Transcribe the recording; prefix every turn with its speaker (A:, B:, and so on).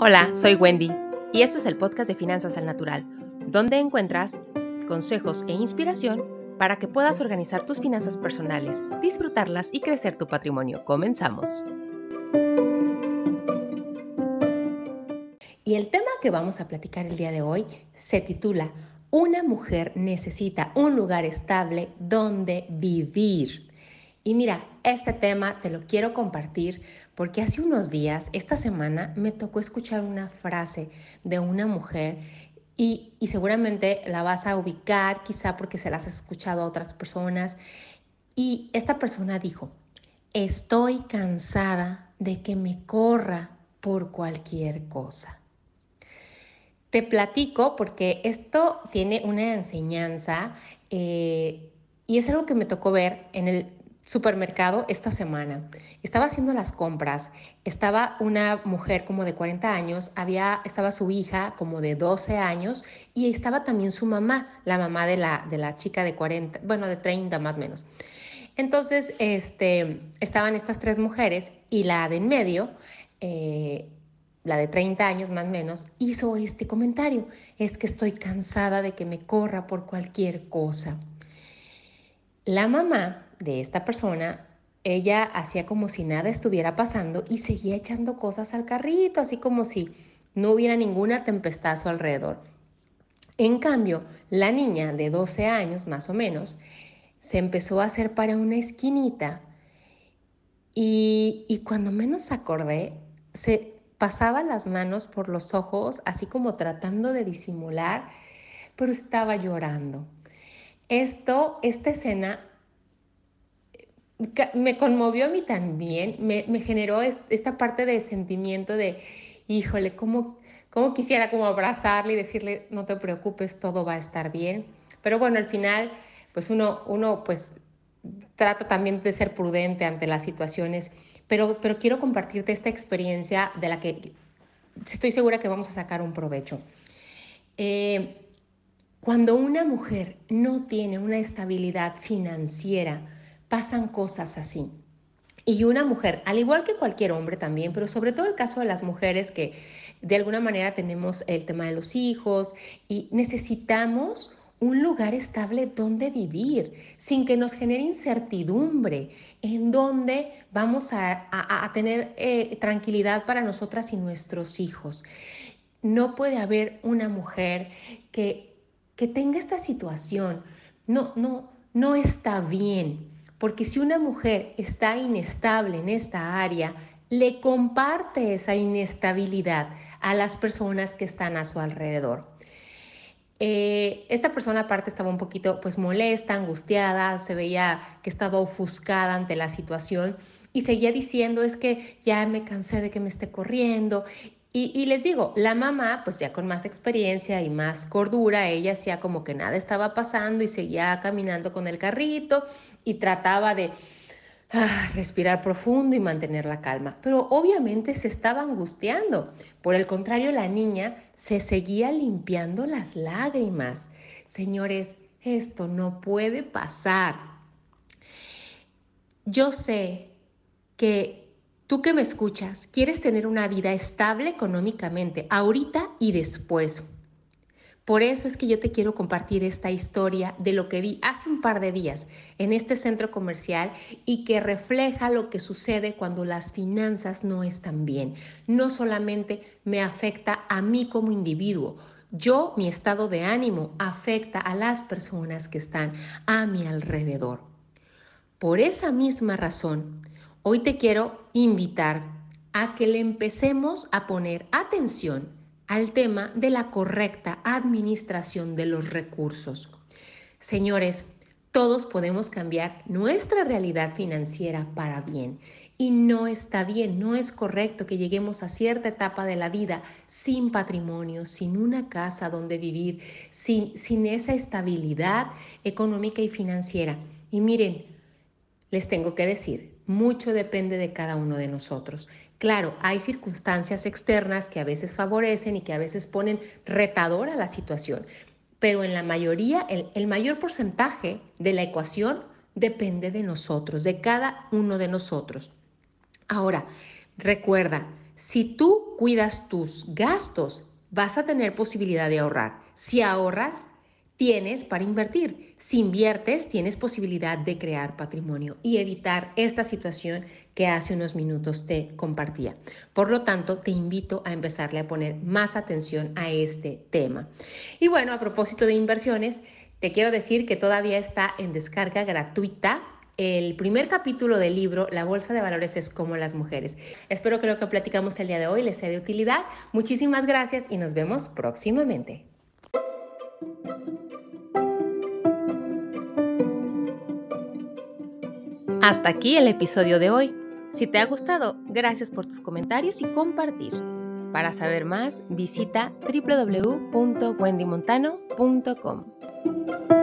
A: Hola, soy Wendy y esto es el podcast de Finanzas al Natural, donde encuentras consejos e inspiración para que puedas organizar tus finanzas personales, disfrutarlas y crecer tu patrimonio. Comenzamos. Y el tema que vamos a platicar el día de hoy se titula Una mujer necesita un lugar estable donde vivir. Y mira, este tema te lo quiero compartir porque hace unos días, esta semana, me tocó escuchar una frase de una mujer y, seguramente la vas a ubicar, quizá porque se las has escuchado a otras personas. Y esta persona dijo, estoy cansada de que me corra por cualquier cosa. Te platico porque esto tiene una enseñanza eh, y es algo que me tocó ver en el supermercado esta semana. Estaba haciendo las compras, estaba una mujer como de 40 años, había, estaba su hija como de 12 años y estaba también su mamá, la mamá de la, de la chica de 40, bueno, de 30 más o menos. Entonces, este, estaban estas tres mujeres y la de en medio, eh, la de 30 años más o menos, hizo este comentario. Es que estoy cansada de que me corra por cualquier cosa. La mamá de esta persona, ella hacía como si nada estuviera pasando y seguía echando cosas al carrito, así como si no hubiera ninguna tempestad a su alrededor. En cambio, la niña de 12 años más o menos se empezó a hacer para una esquinita y, y cuando menos acordé, se pasaba las manos por los ojos, así como tratando de disimular, pero estaba llorando. Esto, esta escena me conmovió a mí también, me, generó esta parte de sentimiento de, híjole, ¿cómo, cómo quisiera como abrazarle y decirle, no te preocupes, todo va a estar bien. Pero bueno, al final, pues uno, uno pues trata también de ser prudente ante las situaciones, pero, pero quiero compartirte esta experiencia de la que estoy segura que vamos a sacar un provecho. Eh, cuando una mujer no tiene una estabilidad financiera, pasan cosas así. Y una mujer, al igual que cualquier hombre también, pero sobre todo el caso de las mujeres que de alguna manera tenemos el tema de los hijos y necesitamos un lugar estable donde vivir, sin que nos genere incertidumbre, en donde vamos a, tener eh, tranquilidad para nosotras y nuestros hijos. No puede haber una mujer que, que tenga esta situación. No, no, no está bien porque si una mujer está inestable en esta área, le comparte esa inestabilidad a las personas que están a su alrededor. Eh, esta persona aparte estaba un poquito pues molesta, angustiada, se veía que estaba ofuscada ante la situación y seguía diciendo es que ya me cansé de que me esté corriendo y, les digo, la mamá, pues ya con más experiencia y más cordura, ella hacía como que nada estaba pasando y seguía caminando con el carrito y trataba de ah, respirar profundo y mantener la calma. Pero obviamente se estaba angustiando. Por el contrario, la niña se seguía limpiando las lágrimas. Señores, esto no puede pasar. Yo sé que Tú que me escuchas, quieres tener una vida estable económicamente, ahorita y después. Por eso es que yo te quiero compartir esta historia de lo que vi hace un par de días en este centro comercial y que refleja lo que sucede cuando las finanzas no están bien. No solamente me afecta a mí como individuo, yo, mi estado de ánimo afecta a las personas que están a mi alrededor. Por esa misma razón, Hoy te quiero invitar a que le empecemos a poner atención al tema de la correcta administración de los recursos. Señores, todos podemos cambiar nuestra realidad financiera para bien y no está bien, no es correcto que lleguemos a cierta etapa de la vida sin patrimonio, sin una casa donde vivir, sin, sin esa estabilidad económica y financiera. Y miren, les tengo que decir, mucho depende de cada uno de nosotros. Claro, hay circunstancias externas que a veces favorecen y que a veces ponen retador a la situación, pero en la mayoría, el, mayor porcentaje de la ecuación depende de nosotros, de cada uno de nosotros. Ahora, recuerda, si tú cuidas tus gastos, vas a tener posibilidad de ahorrar. Si ahorras, tienes para invertir. Si inviertes, tienes posibilidad de crear patrimonio y evitar esta situación que hace unos minutos te compartía. Por lo tanto, te invito a empezarle a poner más atención a este tema. Y bueno, a propósito de inversiones, te quiero decir que todavía está en descarga gratuita el primer capítulo del libro La Bolsa de Valores es como las mujeres. Espero que lo que platicamos el día de hoy les sea de utilidad. Muchísimas gracias y nos vemos próximamente. Hasta aquí el episodio de hoy. Si te ha gustado, gracias por tus comentarios y compartir. Para saber más, visita www.wendymontano.com.